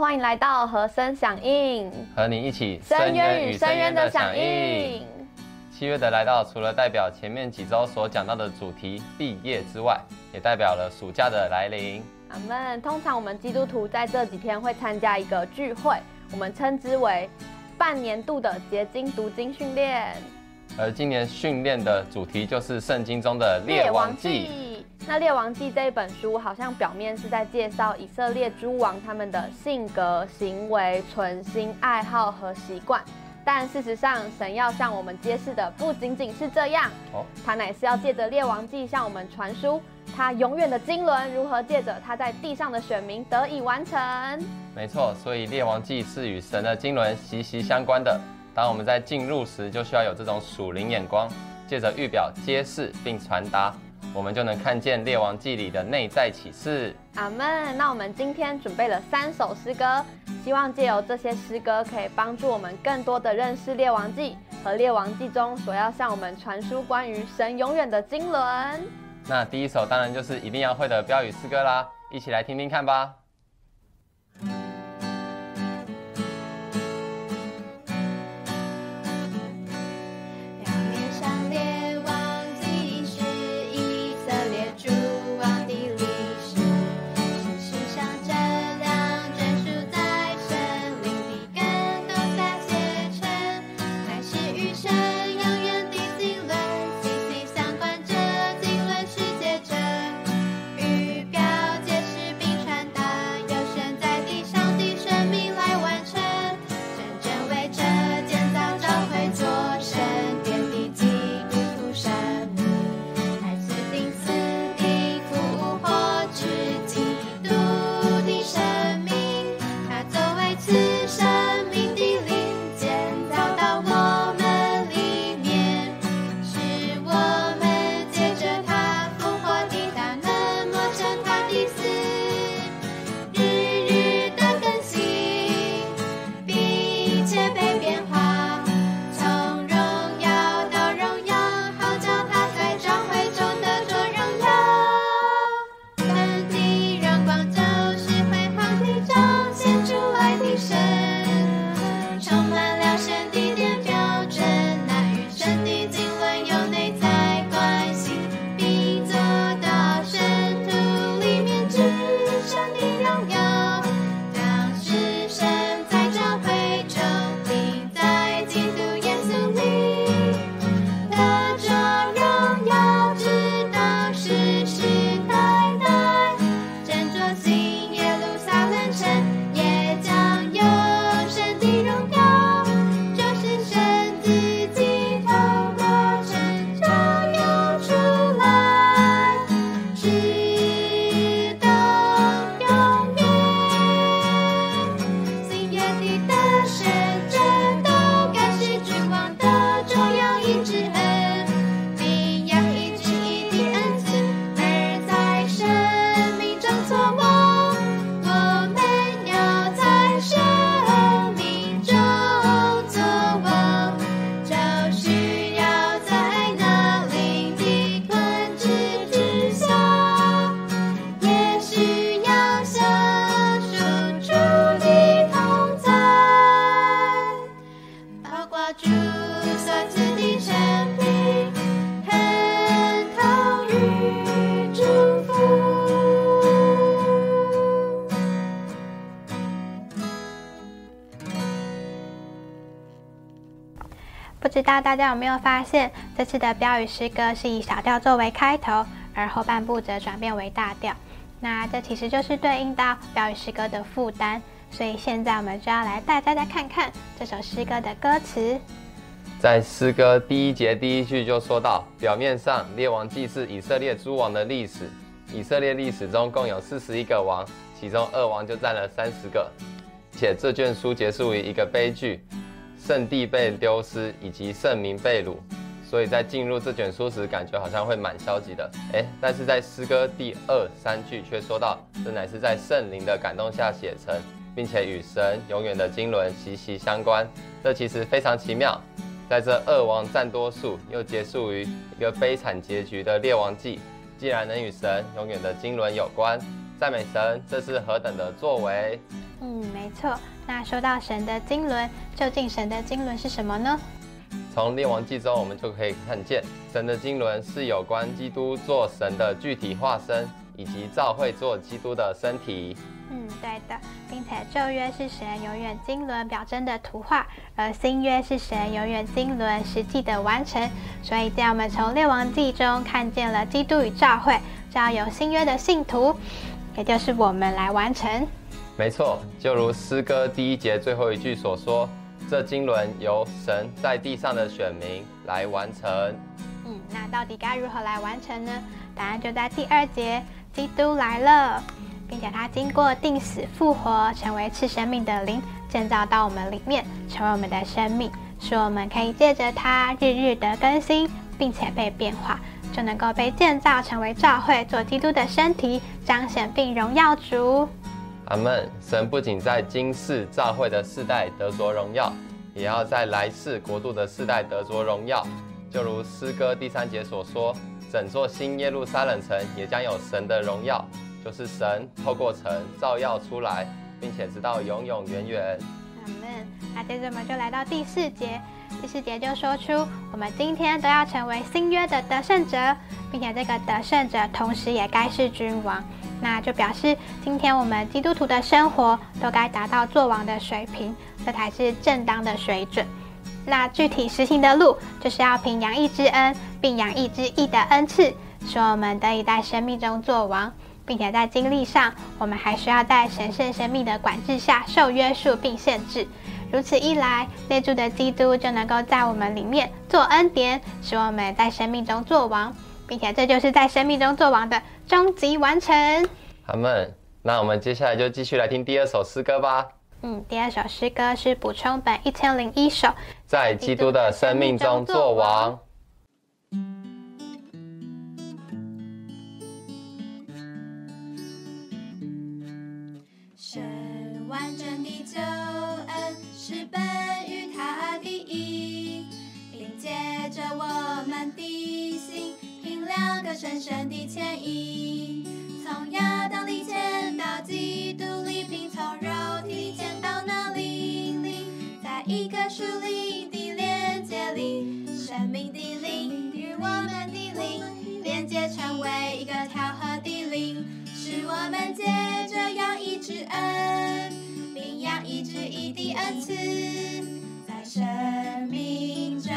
欢迎来到和声响应，和你一起深渊与深渊的响应。七月的来到，除了代表前面几周所讲到的主题毕业之外，也代表了暑假的来临。阿门。通常我们基督徒在这几天会参加一个聚会，我们称之为半年度的结晶读经训练。而今年训练的主题就是圣经中的列王记。那《列王记》这一本书，好像表面是在介绍以色列诸王他们的性格、行为、存心、爱好和习惯，但事实上，神要向我们揭示的不仅仅是这样，哦，他乃是要借着《列王记》向我们传输他永远的经纶如何借着他在地上的选民得以完成。没错，所以列王记是与神的经纶息息相关的。当我们在进入时，就需要有这种属灵眼光，借着预表揭示并传达，我们就能看见列王记里的内在启示。阿门。那我们今天准备了三首诗歌，希望借由这些诗歌，可以帮助我们更多的认识《列王记》和《列王记》中所要向我们传输关于神永远的经纶。那第一首当然就是一定要会的标语诗歌啦，一起来听听看吧。不知道大家有没有发现，这次的标语诗歌是以小调作为开头，而后半部则转变为大调。那这其实就是对应到标语诗歌的负担。所以现在我们就要来带大家看看这首诗歌的歌词。在诗歌第一节第一句就说到，表面上列王记是以色列诸王的历史，以色列历史中共有四十一个王，其中二王就占了三十个，且这卷书结束于一个悲剧，圣地被丢失以及圣名被掳，所以在进入这卷书时，感觉好像会蛮消极的。哎，但是在诗歌第二三句却说到，这乃是在圣灵的感动下写成，并且与神永远的经纶息息相关。这其实非常奇妙。在这二王占多数又结束于一个悲惨结局的列王记，既然能与神永远的经纶有关，赞美神，这是何等的作为！嗯，没错。那说到神的经纶，究竟神的经纶是什么呢？从列王记中，我们就可以看见，神的经纶是有关基督做神的具体化身，以及教会做基督的身体。嗯，对的，并且旧约是神永远经纶表征的图画，而新约是神永远经纶实际的完成。所以，在我们从列王记中看见了基督与教会，就要有新约的信徒，也就是我们来完成。没错，就如诗歌第一节最后一句所说。这经纶由神在地上的选民来完成。嗯，那到底该如何来完成呢？答案就在第二节，基督来了，并且他经过定死复活，成为赐生命的灵，建造到我们里面，成为我们的生命，使我们可以借着他日日的更新，并且被变化，就能够被建造成为教会，做基督的身体，彰显并荣耀主。阿门。神不仅在今世教会的世代得着荣耀，也要在来世国度的世代得着荣耀。就如诗歌第三节所说，整座新耶路撒冷城也将有神的荣耀，就是神透过城照耀出来，并且直到永永远远。阿门。那接着我们就来到第四节，第四节就说出我们今天都要成为新约的得胜者，并且这个得胜者同时也该是君王。那就表示，今天我们基督徒的生活都该达到做王的水平，这才是正当的水准。那具体实行的路，就是要凭养义之恩，并养义之义的恩赐，使我们得以在生命中做王，并且在经历上，我们还需要在神圣生命的管制下受约束并限制。如此一来，内住的基督就能够在我们里面做恩典，使我们在生命中做王。并且这就是在生命中做王的终极完成。阿门。那我们接下来就继续来听第二首诗歌吧。嗯，第二首诗歌是补充本一千零一首，在基督的生命中做王。深深的歉意，从亚当里见到基督里，并从肉体里迁到那灵里，在一个属灵的连接里，生命的灵与我们的灵连接成为一个调和的灵，使我们借着养一之恩，并养一之一的恩赐，在生命中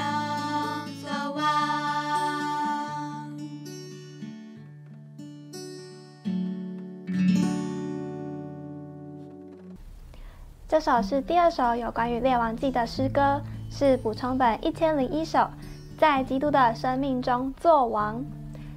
这首是第二首有关于列王记的诗歌，是补充本一千零一首，在基督的生命中做王。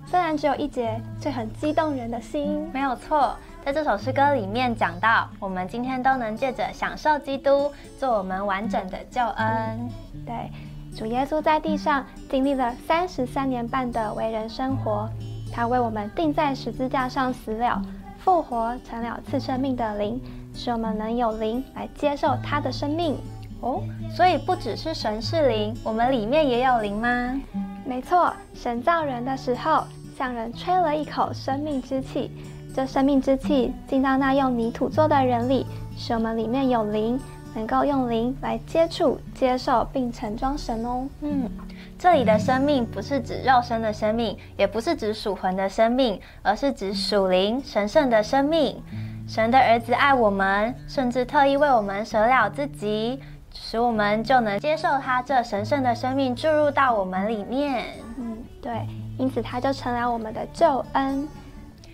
虽然只有一节，却很激动人的心。没有错，在这首诗歌里面讲到，我们今天都能借着享受基督，做我们完整的救恩。对，主耶稣在地上经历了三十三年半的为人生活，他为我们钉在十字架上死了，复活成了赐生命的灵。使我们能有灵来接受他的生命哦，所以不只是神是灵，我们里面也有灵吗？没错，神造人的时候，向人吹了一口生命之气，这生命之气进到那用泥土做的人里，使我们里面有灵，能够用灵来接触、接受并盛装神哦。嗯，这里的生命不是指肉身的生命，也不是指属魂的生命，而是指属灵、神圣的生命。神的儿子爱我们，甚至特意为我们舍了自己，使我们就能接受他这神圣的生命注入到我们里面。嗯，对，因此他就成了我们的救恩。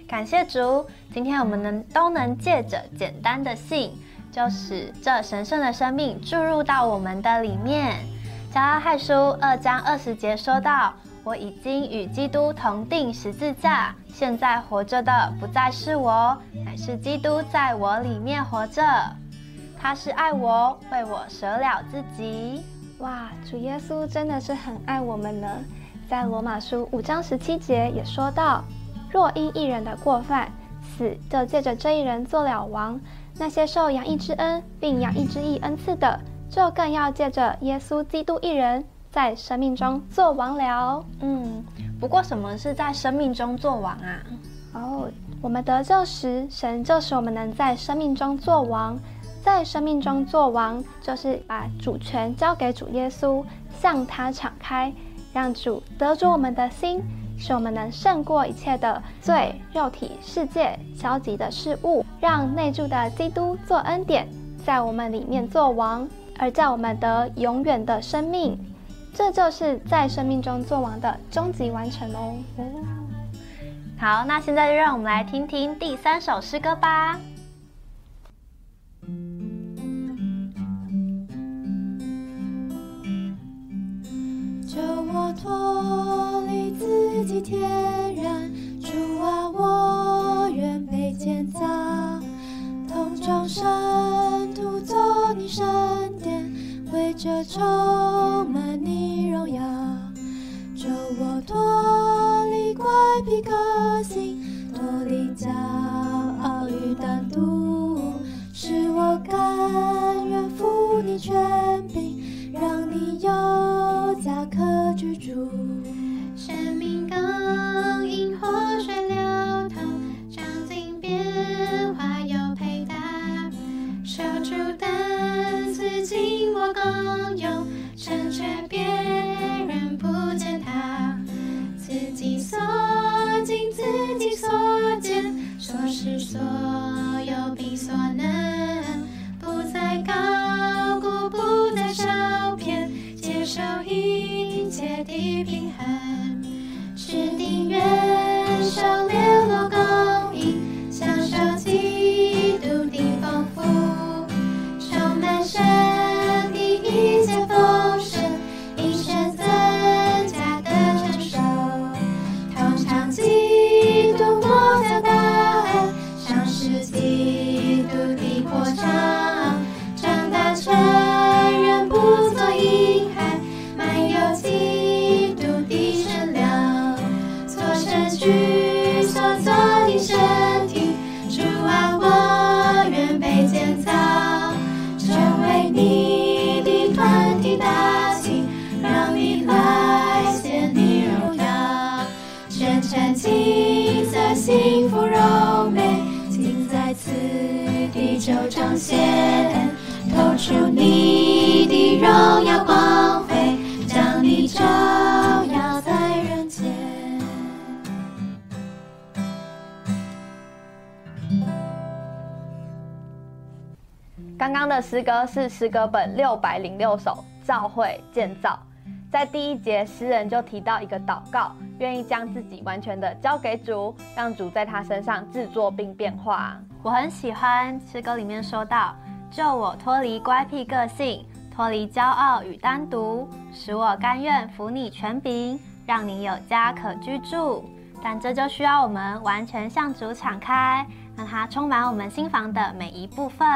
感谢主，今天我们能都能借着简单的信，就使这神圣的生命注入到我们的里面。加拉太书二章二十节说到。我已经与基督同定十字架，现在活着的不再是我，乃是基督在我里面活着。他是爱我，为我舍了自己。哇，主耶稣真的是很爱我们呢。在罗马书五章十七节也说到：若因一人的过犯，死就借着这一人做了王；那些受养义之恩并养义之义恩赐的，就更要借着耶稣基督一人。在生命中做王了。嗯，不过什么是在生命中做王啊？哦，我们得救时，神就使我们能在生命中做王。在生命中做王，就是把主权交给主耶稣，向他敞开，让主得主我们的心，使我们能胜过一切的罪、肉体、世界、消极的事物，让内住的基督做恩典，在我们里面做王，而叫我们得永远的生命。这就是在生命中做完的终极完成哦。好，那现在就让我们来听听第三首诗歌吧。就我脱离自己天刚刚的诗歌是诗歌本六百零六首《召会建造》。在第一节，诗人就提到一个祷告，愿意将自己完全的交给主，让主在他身上制作并变化。我很喜欢诗歌里面说到：“救我脱离乖僻个性。”脱离骄傲与单独，使我甘愿服你权柄，让你有家可居住。但这就需要我们完全向主敞开，让他充满我们心房的每一部分，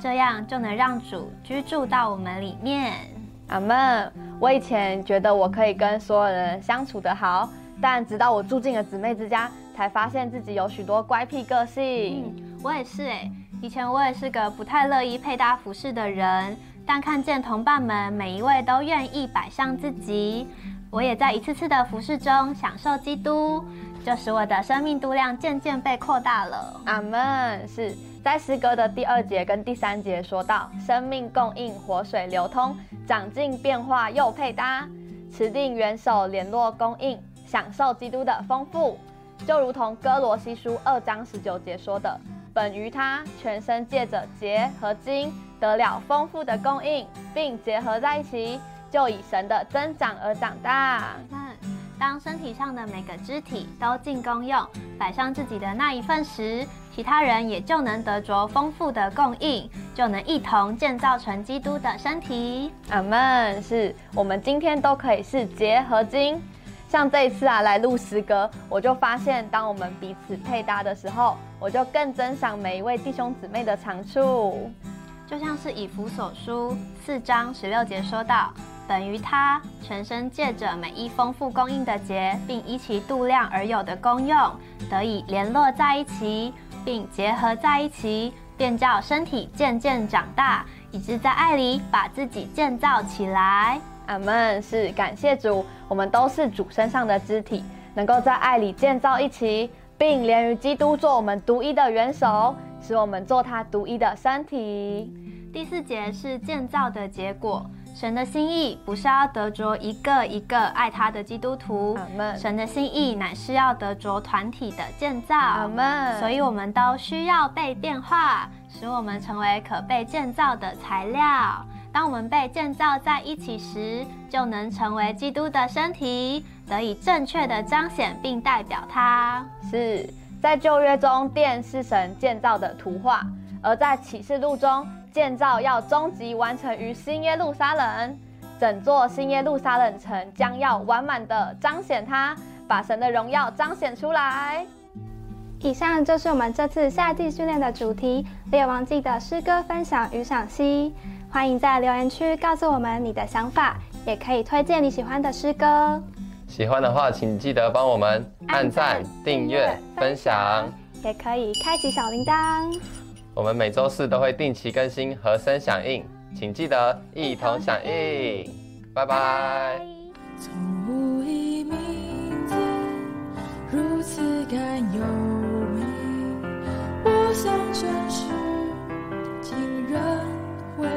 这样就能让主居住到我们里面。阿门。我以前觉得我可以跟所有人相处得好，但直到我住进了姊妹之家，才发现自己有许多乖僻个性。嗯，我也是哎，以前我也是个不太乐意配搭服饰的人。但看见同伴们每一位都愿意摆上自己，我也在一次次的服饰中享受基督，就使我的生命度量渐渐被扩大了。阿门。是在诗歌的第二节跟第三节说到，生命供应，活水流通，长进变化又配搭，持定元首联络供应，享受基督的丰富，就如同哥罗西书二章十九节说的，本于他全身借着节和筋。得了丰富的供应，并结合在一起，就以神的增长而长大。当身体上的每个肢体都尽功用，摆上自己的那一份时，其他人也就能得着丰富的供应，就能一同建造成基督的身体。阿门。是我们今天都可以是结合经。像这一次啊，来录诗歌，我就发现，当我们彼此配搭的时候，我就更珍赏每一位弟兄姊妹的长处。就像是以弗所书四章十六节说到，等于他全身借着每一丰富供应的节，并依其度量而有的功用，得以联络在一起，并结合在一起，便叫身体渐渐长大，以致在爱里把自己建造起来。阿门。是感谢主，我们都是主身上的肢体，能够在爱里建造一起，并连于基督做我们独一的元首，使我们做他独一的身体。第四节是建造的结果。神的心意不是要得着一个一个爱他的基督徒。神的心意乃是要得着团体的建造。所以我们都需要被变化，使我们成为可被建造的材料。当我们被建造在一起时，就能成为基督的身体，得以正确的彰显并代表他。是在旧约中，殿是神建造的图画，而在启示录中。建造要终极完成于新耶路撒冷，整座新耶路撒冷城将要完满的彰显它，把神的荣耀彰显出来。以上就是我们这次夏季训练的主题《列王记》的诗歌分享与赏析。欢迎在留言区告诉我们你的想法，也可以推荐你喜欢的诗歌。喜欢的话，请记得帮我们按赞、订阅、分享，也可以开启小铃铛。我们每周四都会定期更新和声响应请记得一同响应。拜拜。从无明天如此有我想竟然会